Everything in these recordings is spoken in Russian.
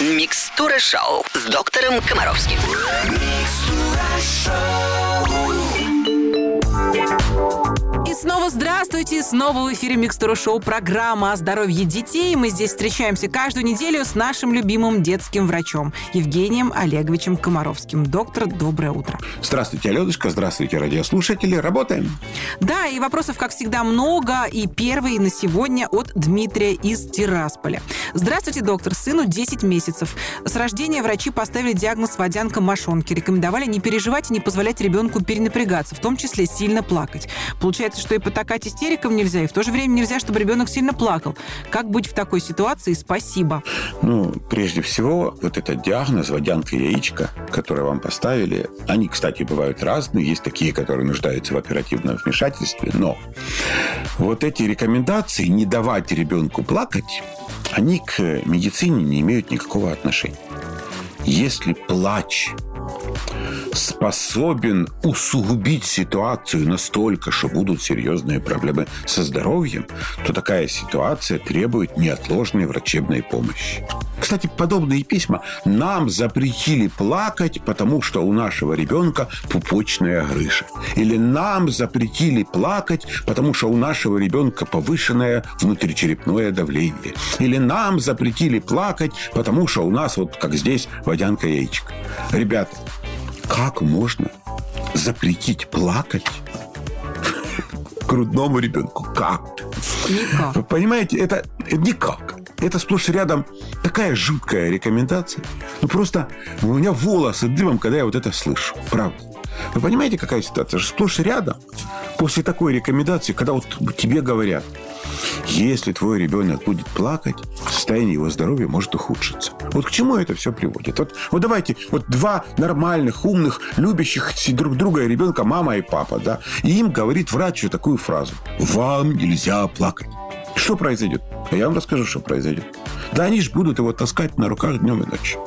Микстура шоу с доктором Комаровским. И здравствуйте! Снова в эфире Микстура Шоу программа о здоровье детей. Мы здесь встречаемся каждую неделю с нашим любимым детским врачом Евгением Олеговичем Комаровским. Доктор, доброе утро. Здравствуйте, Аленочка, здравствуйте, радиослушатели. Работаем. Да, и вопросов, как всегда, много. И первый на сегодня от Дмитрия из Тирасполя. Здравствуйте, доктор. Сыну 10 месяцев. С рождения врачи поставили диагноз водянка мошонки. Рекомендовали не переживать и не позволять ребенку перенапрягаться, в том числе сильно плакать. Получается, что и потакать истерикам нельзя, и в то же время нельзя, чтобы ребенок сильно плакал. Как быть в такой ситуации? Спасибо. Ну, прежде всего, вот этот диагноз, водянка яичко, который вам поставили, они, кстати, бывают разные. Есть такие, которые нуждаются в оперативном вмешательстве, но вот эти рекомендации не давать ребенку плакать, они к медицине не имеют никакого отношения. Если плач способен усугубить ситуацию настолько, что будут серьезные проблемы со здоровьем, то такая ситуация требует неотложной врачебной помощи. Кстати, подобные письма нам запретили плакать, потому что у нашего ребенка пупочная грыжа. Или нам запретили плакать, потому что у нашего ребенка повышенное внутричерепное давление. Или нам запретили плакать, потому что у нас вот как здесь водянка яичко. Ребята, как можно запретить плакать грудному ребенку? Как? Никак. Вы понимаете, это никак. Это сплошь и рядом такая жуткая рекомендация. Ну, просто у меня волосы дымом, когда я вот это слышу. Правда. Вы понимаете, какая ситуация? Сплошь и рядом. После такой рекомендации, когда вот тебе говорят, если твой ребенок будет плакать, состояние его здоровья может ухудшиться. Вот к чему это все приводит? Вот, вот давайте, вот два нормальных, умных, любящих друг друга ребенка, мама и папа, да, и им говорит врач такую фразу. Вам нельзя плакать. Что произойдет? Я вам расскажу, что произойдет. Да они же будут его таскать на руках днем и ночью.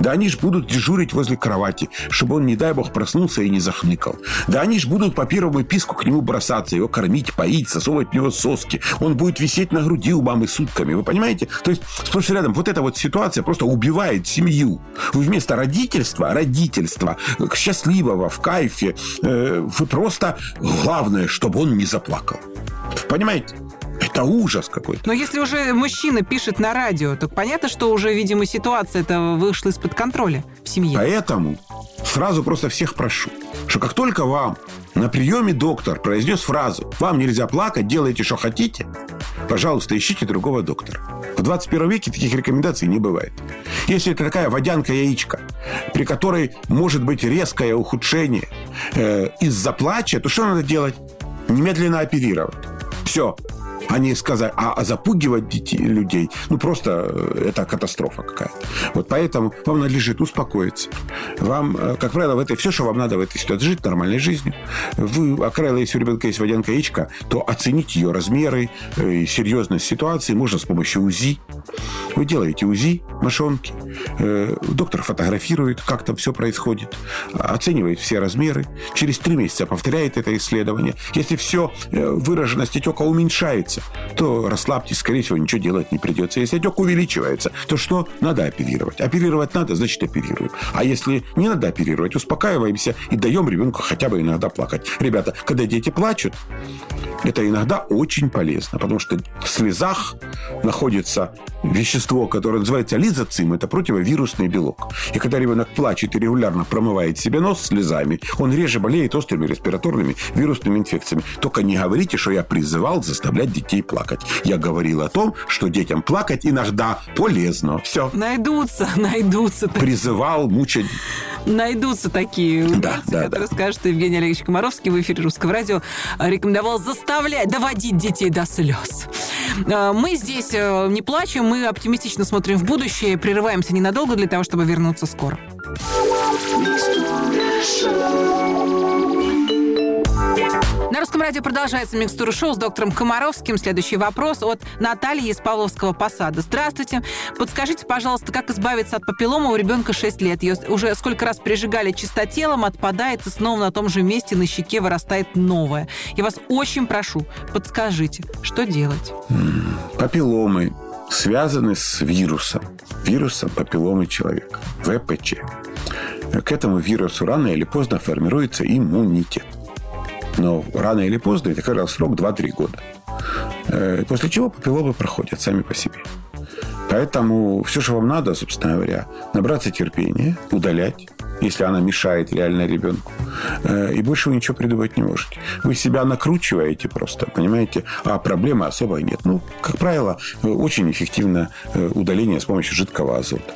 Да они же будут дежурить возле кровати, чтобы он, не дай бог, проснулся и не захныкал. Да они же будут по первому писку к нему бросаться, его кормить, поить, сосовывать в него соски. Он будет висеть на груди у мамы сутками. Вы понимаете? То есть, и рядом, вот эта вот ситуация просто убивает семью. Вы вместо родительства, родительства, счастливого, в кайфе, э, вы просто... Главное, чтобы он не заплакал. Понимаете? Это ужас какой-то. Но если уже мужчина пишет на радио, то понятно, что уже, видимо, ситуация это вышла из-под контроля в семье. Поэтому сразу просто всех прошу, что как только вам на приеме доктор произнес фразу «Вам нельзя плакать, делайте, что хотите», пожалуйста, ищите другого доктора. В 21 веке таких рекомендаций не бывает. Если это такая водянка яичко, при которой может быть резкое ухудшение э, из-за плача, то что надо делать? Немедленно оперировать. Все, а не сказать, а, а запугивать детей, людей, ну, просто э, это катастрофа какая-то. Вот поэтому вам надлежит успокоиться. Вам, э, как правило, в этой, все, что вам надо в этой ситуации, жить нормальной жизнью. Вы, как правило, если у ребенка есть водянка яичко, то оценить ее размеры э, и серьезность ситуации можно с помощью УЗИ. Вы делаете УЗИ мошонки, доктор фотографирует, как там все происходит, оценивает все размеры, через три месяца повторяет это исследование. Если все выраженность отека уменьшается, то расслабьтесь, скорее всего, ничего делать не придется. Если отек увеличивается, то что? Надо оперировать. Оперировать надо, значит, оперируем. А если не надо оперировать, успокаиваемся и даем ребенку хотя бы иногда плакать. Ребята, когда дети плачут, это иногда очень полезно, потому что в слезах находится вещество, которое называется лизоцим, это противовирусный белок. И когда ребенок плачет и регулярно промывает себе нос слезами, он реже болеет острыми респираторными вирусными инфекциями. Только не говорите, что я призывал заставлять детей плакать. Я говорил о том, что детям плакать иногда полезно. Все. Найдутся, найдутся. Призывал мучать. Найдутся такие да, да, которые да. скажут, что Евгений Олегович Комаровский в эфире Русского радио рекомендовал заставлять, доводить детей до слез. А, мы здесь э, не плачем, мы оптимистично смотрим в будущее, прерываемся ненадолго для того, чтобы вернуться скоро. На русском радио продолжается микстура шоу с доктором Комаровским. Следующий вопрос от Натальи из Павловского посада. Здравствуйте. Подскажите, пожалуйста, как избавиться от папиллома у ребенка 6 лет? Ее уже сколько раз прижигали чистотелом, отпадает и снова на том же месте на щеке вырастает новое. Я вас очень прошу, подскажите, что делать? Папилломы связаны с вирусом. Вирусом папилломы человека. ВПЧ. К этому вирусу рано или поздно формируется иммунитет. Но рано или поздно, это как раз срок 2-3 года. Э, после чего папилломы проходят сами по себе. Поэтому все, что вам надо, собственно говоря, набраться терпения, удалять, если она мешает реально ребенку. Э, и больше вы ничего придумать не можете. Вы себя накручиваете просто, понимаете? А проблемы особо нет. Ну, как правило, очень эффективно э, удаление с помощью жидкого азота.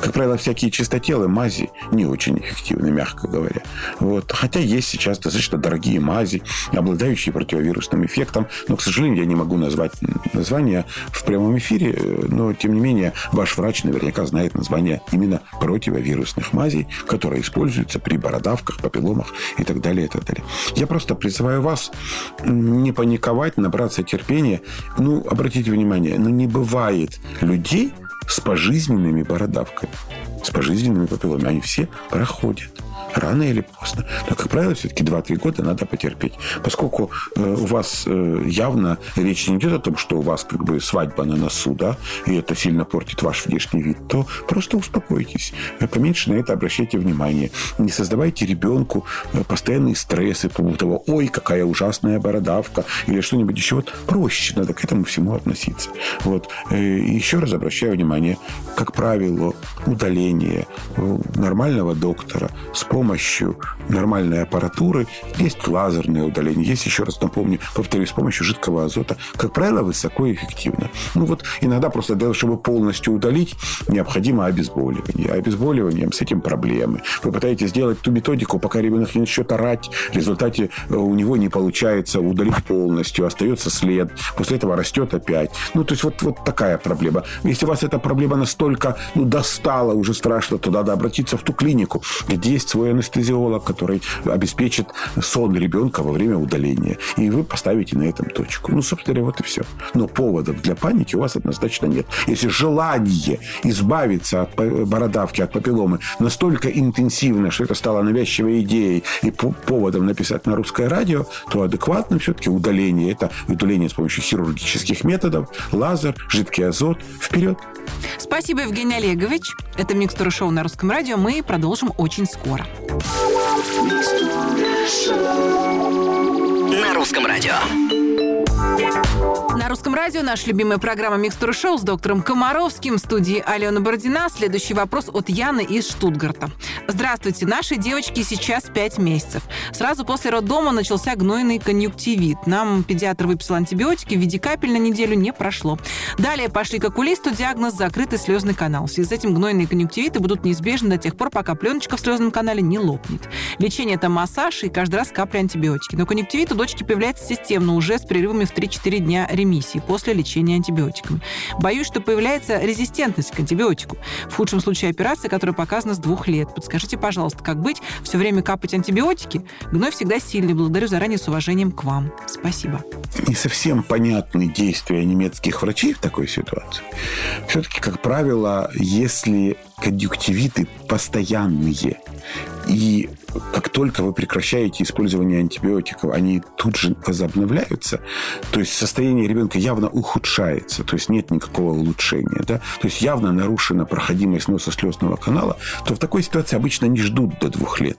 Как правило, всякие чистотелы, мази не очень эффективны, мягко говоря. Вот. Хотя есть сейчас достаточно дорогие мази, обладающие противовирусным эффектом. Но, к сожалению, я не могу назвать название в прямом эфире. Э, но, тем не менее, ваш врач наверняка знает название именно противовирусных мазей, используются при бородавках, папилломах и так далее, и так далее. Я просто призываю вас не паниковать, набраться терпения. Ну, обратите внимание, ну не бывает людей с пожизненными бородавками, с пожизненными папилломами. Они все проходят рано или поздно. Но, как правило, все-таки 2-3 года надо потерпеть. Поскольку э, у вас э, явно речь не идет о том, что у вас как бы свадьба на носу, да, и это сильно портит ваш внешний вид, то просто успокойтесь. Э, поменьше на это обращайте внимание. Не создавайте ребенку э, постоянные стрессы по поводу того, ой, какая ужасная бородавка, или что-нибудь еще. Вот проще надо к этому всему относиться. Вот. Э, и еще раз обращаю внимание, как правило, удаление нормального доктора с помощью нормальной аппаратуры. Есть лазерное удаление, есть, еще раз напомню, повторюсь, с помощью жидкого азота. Как правило, высоко и эффективно. Ну вот иногда просто для того, чтобы полностью удалить, необходимо обезболивание. А обезболиванием с этим проблемы. Вы пытаетесь сделать ту методику, пока ребенок не начнет орать. В результате э, у него не получается удалить полностью, остается след. После этого растет опять. Ну, то есть вот, вот такая проблема. Если вас эта проблема настолько ну, достала, уже страшно, то надо обратиться в ту клинику, где есть свой анестезиолог, который обеспечит сон ребенка во время удаления. И вы поставите на этом точку. Ну, собственно говоря, вот и все. Но поводов для паники у вас однозначно нет. Если желание избавиться от бородавки, от папилломы настолько интенсивно, что это стало навязчивой идеей и поводом написать на русское радио, то адекватно все-таки удаление. Это удаление с помощью хирургических методов, лазер, жидкий азот. Вперед! Спасибо, Евгений Олегович. Это «Микстура шоу» на русском радио. Мы продолжим очень скоро. На русском радио. На русском радио наша любимая программа «Микстура шоу» с доктором Комаровским в студии Алена Бородина. Следующий вопрос от Яны из Штутгарта. Здравствуйте. Нашей девочке сейчас 5 месяцев. Сразу после роддома начался гнойный конъюнктивит. Нам педиатр выписал антибиотики, в виде капель на неделю не прошло. Далее пошли к окулисту, диагноз закрытый слезный канал. В связи с этим гнойные конъюнктивиты будут неизбежны до тех пор, пока пленочка в слезном канале не лопнет. Лечение это массаж и каждый раз капли антибиотики. Но конъюнктивит у дочки появляется системно уже с перерывами в 3-4 дня ремиссии после лечения антибиотиками. Боюсь, что появляется резистентность к антибиотику. В худшем случае операция, которая показана с двух лет. Подскажите, пожалуйста, как быть? Все время капать антибиотики? Гной всегда сильный. Благодарю заранее с уважением к вам. Спасибо. Не совсем понятны действия немецких врачей в такой ситуации. Все-таки, как правило, если конъюнктивиты постоянные и как только вы прекращаете использование антибиотиков, они тут же возобновляются, то есть состояние ребенка явно ухудшается, то есть нет никакого улучшения, да? то есть явно нарушена проходимость носа слезного канала, то в такой ситуации обычно не ждут до двух лет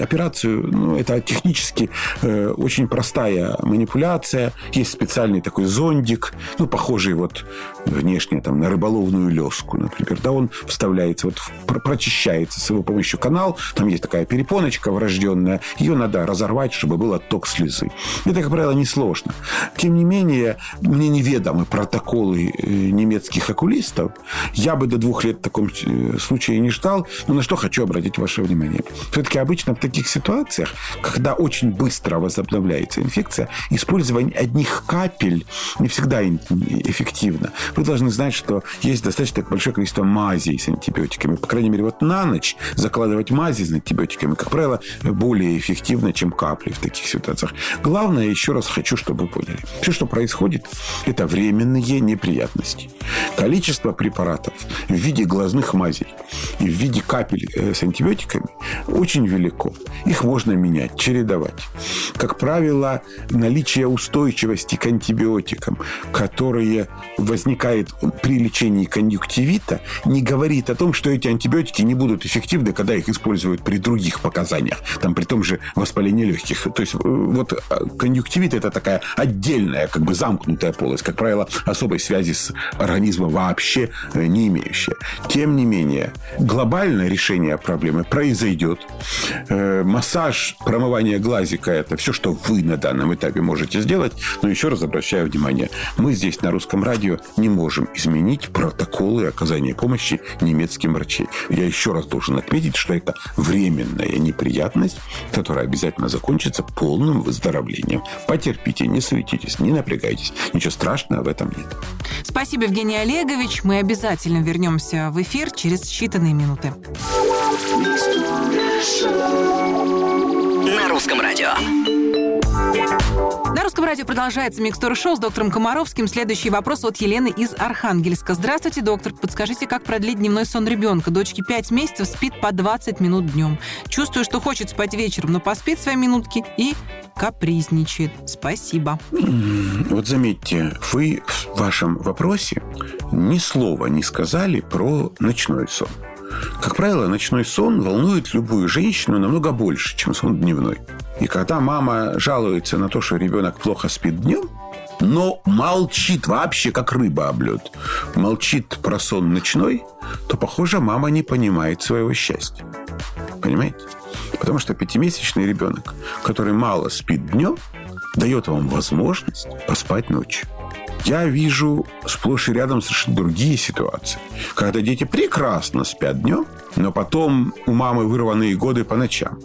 операцию, ну, это технически э, очень простая манипуляция. Есть специальный такой зондик, ну, похожий вот внешне там на рыболовную леску, например. Да, он вставляется, вот прочищается с его помощью канал. Там есть такая перепоночка врожденная. Ее надо разорвать, чтобы был отток слезы. Это, как правило, несложно. Тем не менее, мне неведомы протоколы э, немецких окулистов. Я бы до двух лет в таком э, случае не ждал. Но на что хочу обратить ваше внимание. Все-таки обычно в таких ситуациях, когда очень быстро возобновляется инфекция, использование одних капель не всегда эффективно. Вы должны знать, что есть достаточно большое количество мазей с антибиотиками. По крайней мере, вот на ночь закладывать мази с антибиотиками, как правило, более эффективно, чем капли в таких ситуациях. Главное, еще раз хочу, чтобы вы поняли. Все, что происходит, это временные неприятности. Количество препаратов в виде глазных мазей и в виде капель э, с антибиотиками очень велико. Их можно менять, чередовать. Как правило, наличие устойчивости к антибиотикам, которые возникает при лечении конъюнктивита, не говорит о том, что эти антибиотики не будут эффективны, когда их используют при других показаниях, там при том же воспалении легких. То есть э, вот э, конъюнктивит это такая отдельная, как бы замкнутая полость, как правило, особой связи с организмом вообще э, не имеющая. Тем не менее, глобальное решение проблемы произойдет. Массаж, промывание глазика – это все, что вы на данном этапе можете сделать. Но еще раз обращаю внимание, мы здесь на русском радио не можем изменить протоколы оказания помощи немецким врачей. Я еще раз должен отметить, что это временная неприятность, которая обязательно закончится полным выздоровлением. Потерпите, не суетитесь, не напрягайтесь. Ничего страшного в этом нет. Спасибо, Евгений Олегович. Мы обязательно вернемся в эфир через считанные минуты. На русском радио. На русском радио продолжается Микстура Шоу с доктором Комаровским. Следующий вопрос от Елены из Архангельска. Здравствуйте, доктор. Подскажите, как продлить дневной сон ребенка? Дочке 5 месяцев, спит по 20 минут днем. Чувствую, что хочет спать вечером, но поспит свои минутки и капризничает. Спасибо. Вот заметьте, вы в вашем вопросе ни слова не сказали про ночной сон. Как правило, ночной сон волнует любую женщину намного больше, чем сон дневной. И когда мама жалуется на то, что ребенок плохо спит днем, но молчит вообще, как рыба об лед, молчит про сон ночной, то, похоже, мама не понимает своего счастья. Понимаете? Потому что пятимесячный ребенок, который мало спит днем, дает вам возможность поспать ночью. Я вижу сплошь и рядом совершенно другие ситуации. Когда дети прекрасно спят днем, но потом у мамы вырванные годы по ночам.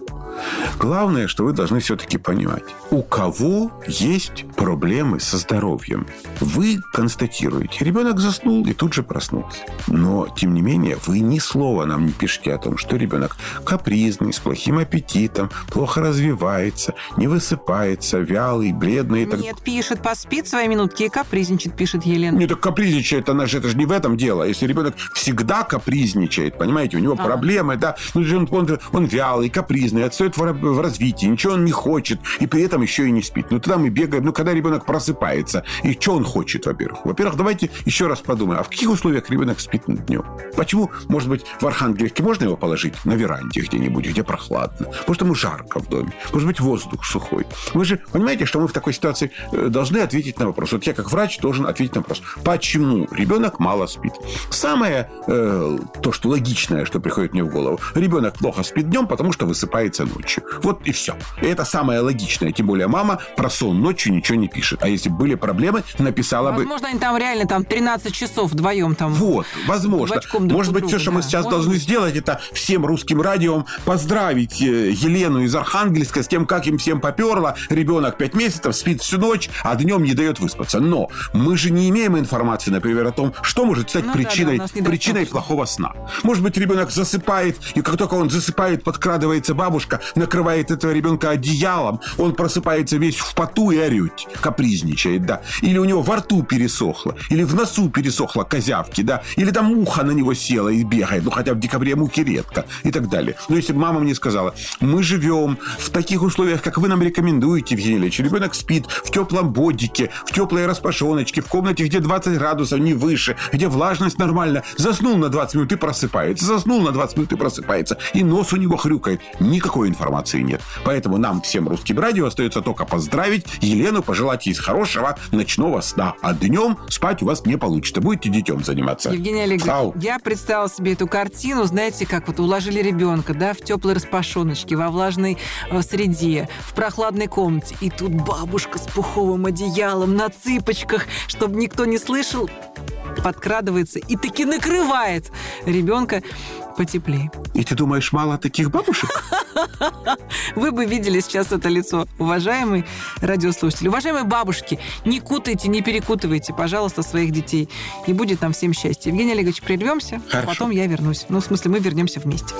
Главное, что вы должны все-таки понимать, у кого есть проблемы со здоровьем. Вы констатируете, ребенок заснул и тут же проснулся. Но, тем не менее, вы ни слова нам не пишете о том, что ребенок капризный, с плохим аппетитом, плохо развивается, не высыпается, вялый, бледный. Нет, так... пишет, поспит свои минутки и капризничает, пишет Елена. Не, так капризничает, она же, это же не в этом дело. Если ребенок всегда капризничает, понимаете, у него а. проблемы, да, ну, он, он, он вялый, капризный, отстает в, в развитии, ничего он не хочет, и при этом еще и не спит. Ну, тогда мы бегаем, ну, когда ребенок просыпается, и что он хочет, во-первых? Во-первых, давайте еще раз подумаем, а в каких условиях ребенок спит днем? Почему, может быть, в Архангельске можно его положить на веранде где-нибудь, где прохладно? Может, ему жарко в доме? Может быть, воздух сухой? Вы же понимаете, что мы в такой ситуации э, должны ответить на вопрос. Вот я, как врач, должен ответить на вопрос. Почему ребенок мало спит? Самое э, то, что логичное, что приходит мне в голову. Ребенок плохо спит днем, потому что высыпается ночью. Вот и все. И это самое логичное. Тем более мама про сон ночью ничего не пишет. А если были проблемы, написала возможно, бы... Возможно, они там реально там 13 часов вдвоем там... Вот, возможно. Может быть, все, что да. мы сейчас Может должны быть. сделать, это всем русским радио поздравить э, Елену из Архангельска с тем, как им всем поперло. Ребенок 5 месяцев, спит всю ночь, а днем не дает выспаться. Но мы же не имеем информации, например, о том, что может стать ну, причиной, да, да, причиной плохого сна. Может быть, ребенок засыпает, и как только он засыпает, подкрадывается бабушка, накрывает этого ребенка одеялом, он просыпается весь в поту и орет, капризничает, да. Или у него во рту пересохло, или в носу пересохло козявки, да. Или там муха на него села и бегает, ну хотя в декабре мухи редко и так далее. Но если бы мама мне сказала, мы живем в таких условиях, как вы нам рекомендуете, Евгений Ильич, ребенок спит в теплом бодике, в теплой распашоночке, в комнате, где 20 градусов, не выше, где влажность нормальная, заснул на 20 минут и просыпается, заснул на 20 минут и просыпается, и нос у него хрюкает. Никакой информации нет. Поэтому нам, всем русским радио, остается только поздравить Елену, пожелать ей хорошего ночного сна. А днем спать у вас не получится. Будете детем заниматься. Евгений Олегович, я представила себе эту картину, знаете, как вот уложили ребенка, да, в теплой распашоночке, во влажной э, среде, в прохладной комнате. И тут бабушка с пуховым одеялом на цыпочках, чтобы никто не слышал, подкрадывается и таки накрывает ребенка потеплее. И ты думаешь, мало таких бабушек? Вы бы видели сейчас это лицо, уважаемый радиослушатель. Уважаемые бабушки, не кутайте, не перекутывайте, пожалуйста, своих детей. И будет нам всем счастье. Евгений Олегович, прервемся, а потом я вернусь. Ну, в смысле, мы вернемся вместе.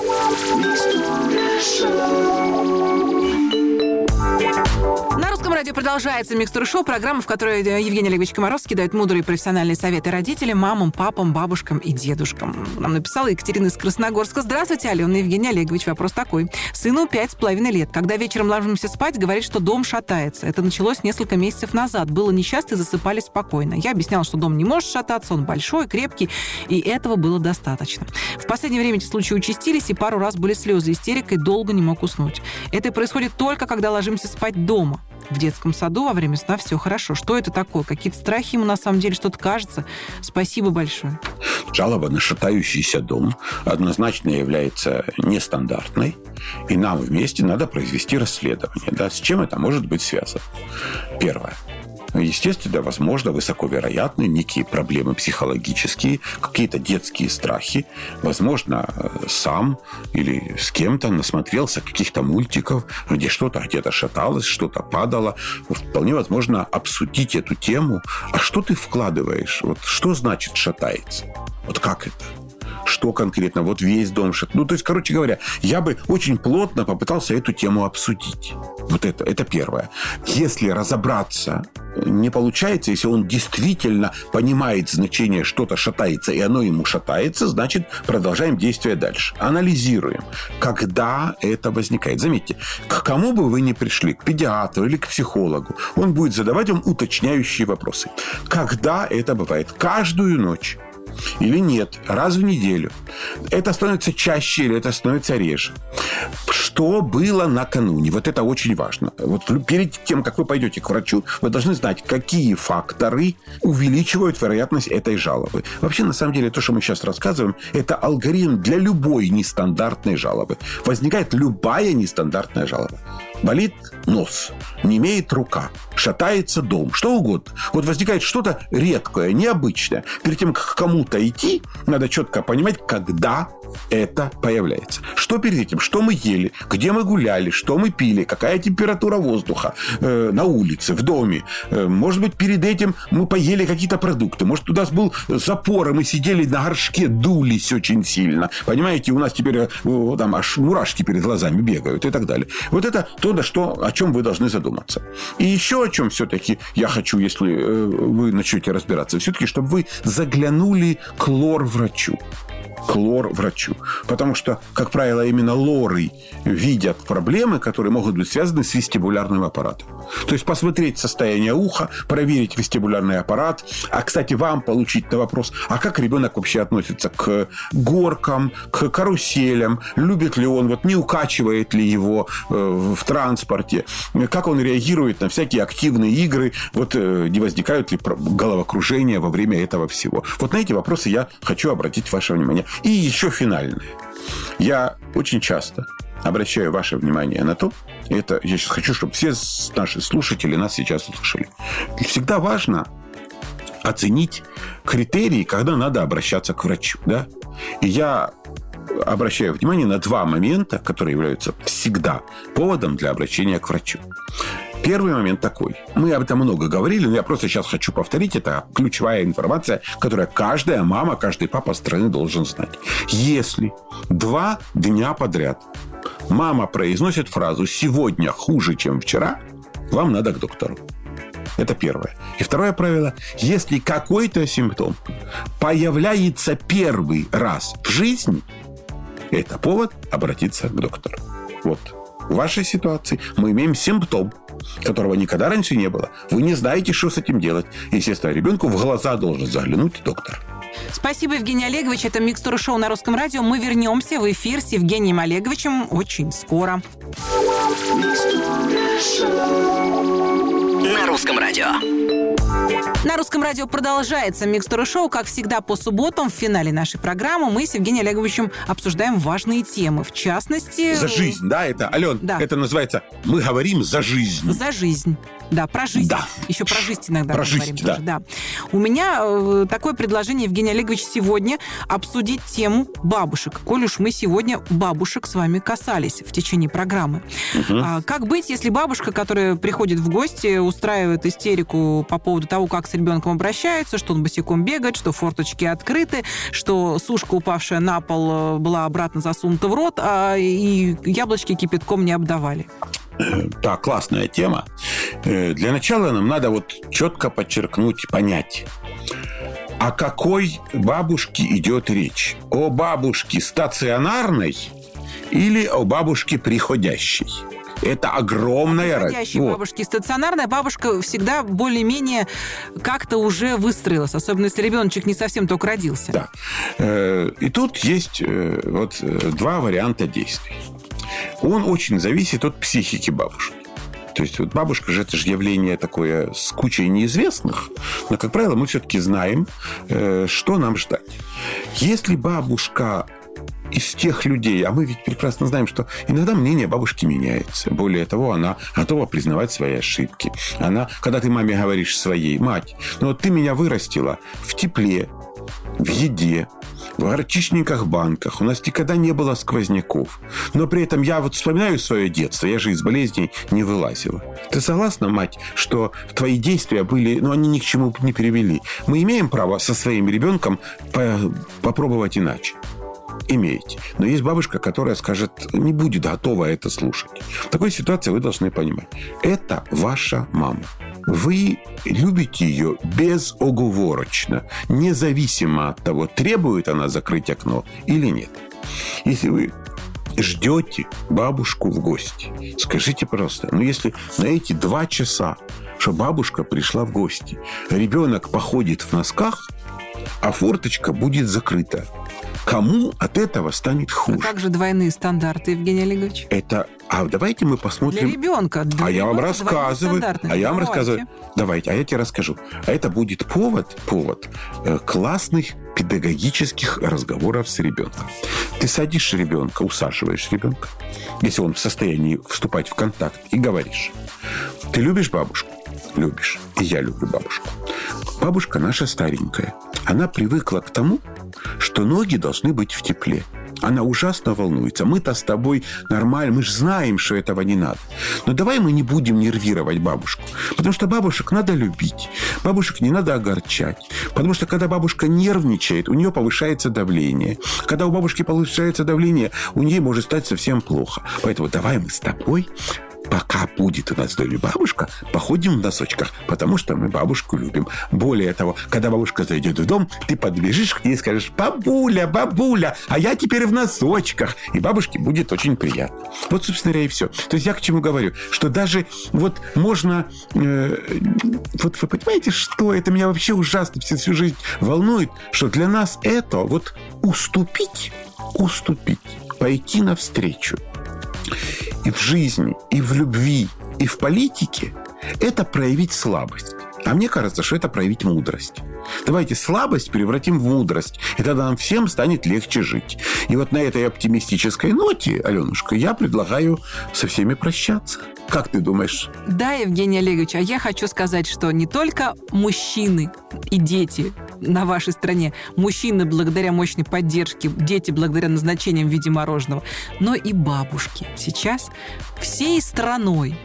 Радио продолжается «Микстура шоу», программа, в которой э, Евгений Олегович Комаровский дает мудрые профессиональные советы родителям, мамам, папам, бабушкам и дедушкам. Нам написала Екатерина из Красногорска. Здравствуйте, Алена Евгений Олегович. Вопрос такой. Сыну пять с половиной лет. Когда вечером ложимся спать, говорит, что дом шатается. Это началось несколько месяцев назад. Было нечасто и засыпали спокойно. Я объясняла, что дом не может шататься, он большой, крепкий, и этого было достаточно. В последнее время эти случаи участились, и пару раз были слезы, истерика, и долго не мог уснуть. Это происходит только, когда ложимся спать дома в детском саду во время сна все хорошо. Что это такое? Какие-то страхи ему на самом деле что-то кажется? Спасибо большое. Жалоба на шатающийся дом однозначно является нестандартной, и нам вместе надо произвести расследование. Да, с чем это может быть связано? Первое. Естественно, возможно, высоко вероятны некие проблемы психологические, какие-то детские страхи. Возможно, сам или с кем-то насмотрелся каких-то мультиков, где что-то где-то шаталось, что-то падало. Вполне возможно обсудить эту тему. А что ты вкладываешь? Вот что значит шатается? Вот как это? Что конкретно, вот весь дом. Ну, то есть, короче говоря, я бы очень плотно попытался эту тему обсудить. Вот это, это первое. Если разобраться не получается, если он действительно понимает значение, что-то шатается, и оно ему шатается, значит, продолжаем действие дальше. Анализируем, когда это возникает. Заметьте, к кому бы вы ни пришли, к педиатру или к психологу, он будет задавать вам уточняющие вопросы. Когда это бывает? Каждую ночь или нет, раз в неделю. Это становится чаще или это становится реже. Что было накануне? Вот это очень важно. Вот перед тем, как вы пойдете к врачу, вы должны знать, какие факторы увеличивают вероятность этой жалобы. Вообще, на самом деле, то, что мы сейчас рассказываем, это алгоритм для любой нестандартной жалобы. Возникает любая нестандартная жалоба. Болит нос, не имеет рука, шатается дом, что угодно. Вот возникает что-то редкое, необычное. Перед тем, как к кому-то идти, надо четко понимать, когда это появляется. Что перед этим? Что мы ели? Где мы гуляли? Что мы пили? Какая температура воздуха э, на улице, в доме? Э, может быть, перед этим мы поели какие-то продукты. Может, у нас был запор, и мы сидели на горшке, дулись очень сильно. Понимаете, у нас теперь э, там аж мурашки перед глазами бегают и так далее. Вот это то, на что, о чем вы должны задуматься. И еще о чем все-таки я хочу, если э, вы начнете разбираться, все-таки, чтобы вы заглянули к лор-врачу к лор-врачу. Потому что, как правило, именно лоры видят проблемы, которые могут быть связаны с вестибулярным аппаратом. То есть посмотреть состояние уха, проверить вестибулярный аппарат. А, кстати, вам получить на вопрос, а как ребенок вообще относится к горкам, к каруселям, любит ли он, вот не укачивает ли его э, в транспорте, как он реагирует на всякие активные игры, вот э, не возникают ли головокружения во время этого всего. Вот на эти вопросы я хочу обратить ваше внимание. И еще финальное. Я очень часто обращаю ваше внимание на то, это я сейчас хочу, чтобы все наши слушатели нас сейчас услышали. Всегда важно оценить критерии, когда надо обращаться к врачу. Да? И я обращаю внимание на два момента, которые являются всегда поводом для обращения к врачу. Первый момент такой. Мы об этом много говорили, но я просто сейчас хочу повторить. Это ключевая информация, которую каждая мама, каждый папа страны должен знать. Если два дня подряд мама произносит фразу «сегодня хуже, чем вчера», вам надо к доктору. Это первое. И второе правило. Если какой-то симптом появляется первый раз в жизни, это повод обратиться к доктору. Вот. В вашей ситуации мы имеем симптом, которого никогда раньше не было. Вы не знаете, что с этим делать. Естественно, ребенку в глаза должен заглянуть доктор. Спасибо, Евгений Олегович. Это «Микстура шоу» на Русском радио. Мы вернемся в эфир с Евгением Олеговичем очень скоро. На Русском радио. На русском радио продолжается Микстура Шоу. Как всегда, по субботам в финале нашей программы мы с Евгением Олеговичем обсуждаем важные темы. В частности... За жизнь, да, это, Ален, да. это называется «Мы говорим за жизнь». За жизнь. Да, про жизнь. Да. Еще про жизнь иногда про жизнь, да. тоже. Да. У меня э, такое предложение, Евгений Олегович, сегодня обсудить тему бабушек. Коль уж мы сегодня бабушек с вами касались в течение программы. Угу. А, как быть, если бабушка, которая приходит в гости, устраивает истерику по поводу того, как с ребенком обращаются, что он босиком бегает, что форточки открыты, что сушка, упавшая на пол, э, была обратно засунута в рот, а и яблочки кипятком не обдавали? Э, Да, классная тема. Э, Для начала нам надо вот четко подчеркнуть, понять, о какой бабушке идет речь. О бабушке стационарной или о бабушке приходящей. Это огромная разница. Вот. бабушки. Стационарная бабушка всегда более-менее как-то уже выстроилась, особенно если ребеночек не совсем только родился. Да. Э, И тут есть э, вот э, два варианта действий. Он очень зависит от психики бабушки. То есть вот бабушка же это же явление такое с кучей неизвестных, но, как правило, мы все-таки знаем, что нам ждать. Если бабушка из тех людей, а мы ведь прекрасно знаем, что иногда мнение бабушки меняется. Более того, она готова признавать свои ошибки. Она, когда ты маме говоришь своей, мать, ну вот ты меня вырастила в тепле, в еде, в горчичниках банках. У нас никогда не было сквозняков. Но при этом я вот вспоминаю свое детство. Я же из болезней не вылазила. Ты согласна, мать, что твои действия были, ну, они ни к чему не привели? Мы имеем право со своим ребенком по- попробовать иначе? Имеете. Но есть бабушка, которая скажет, не будет готова это слушать. В такой ситуации вы должны понимать. Это ваша мама. Вы любите ее безоговорочно, независимо от того, требует она закрыть окно или нет. Если вы ждете бабушку в гости, скажите просто, ну если на эти два часа, что бабушка пришла в гости, ребенок походит в носках, а форточка будет закрыта, кому от этого станет А хуже? как же двойные стандарты, Евгений Олегович? Это, а давайте мы Для посмотрим. ребенка. Для А я вам ребенка рассказываю. А я вам Давайте. рассказываю. Давайте, а я тебе расскажу. А это будет повод, повод э, классных педагогических разговоров с ребенком. Ты садишь ребенка, усаживаешь ребенка, если он в состоянии вступать в контакт, и говоришь, ты любишь бабушку? Любишь. И я люблю бабушку. Бабушка наша старенькая. Она привыкла к тому, что ноги должны быть в тепле. Она ужасно волнуется. Мы-то с тобой нормально, мы же знаем, что этого не надо. Но давай мы не будем нервировать бабушку. Потому что бабушек надо любить. Бабушек не надо огорчать. Потому что когда бабушка нервничает, у нее повышается давление. Когда у бабушки повышается давление, у нее может стать совсем плохо. Поэтому давай мы с тобой пока будет у нас в доме бабушка, походим в носочках, потому что мы бабушку любим. Более того, когда бабушка зайдет в дом, ты подбежишь к ней и скажешь, бабуля, бабуля, а я теперь в носочках. И бабушке будет очень приятно. Вот, собственно говоря, и все. То есть я к чему говорю, что даже вот можно... э, вот вы понимаете, что это меня вообще ужасно всю, всю жизнь волнует, что для нас это вот уступить, уступить, пойти навстречу и в жизни, и в любви, и в политике – это проявить слабость. А мне кажется, что это проявить мудрость. Давайте слабость превратим в мудрость, и тогда нам всем станет легче жить. И вот на этой оптимистической ноте, Аленушка, я предлагаю со всеми прощаться. Как ты думаешь? Да, Евгений Олегович, а я хочу сказать, что не только мужчины и дети на вашей стране, мужчины благодаря мощной поддержке, дети благодаря назначениям в виде мороженого, но и бабушки сейчас всей страной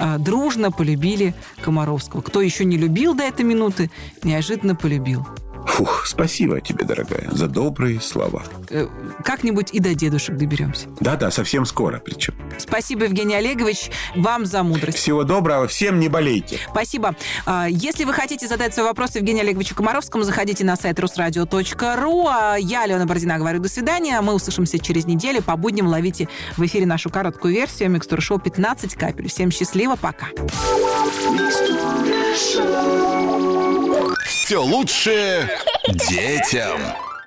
а, дружно полюбили Комаровского. Кто еще не любил до этой минуты, неожиданно полюбил. Фух, спасибо тебе, дорогая, за добрые слова. Э, Как-нибудь и до дедушек доберемся. Да-да, совсем скоро причем. Спасибо, Евгений Олегович, вам за мудрость. Всего доброго, всем не болейте. Спасибо. А, Если вы хотите задать свой вопрос Евгению Олеговичу Комаровскому, заходите на сайт русрадио.ру. А Я, Алена Бородина, говорю до свидания. Мы услышимся через неделю. По будням ловите в эфире нашу короткую версию «Микстура шоу 15 капель». Всем счастливо, пока. Все лучшее детям.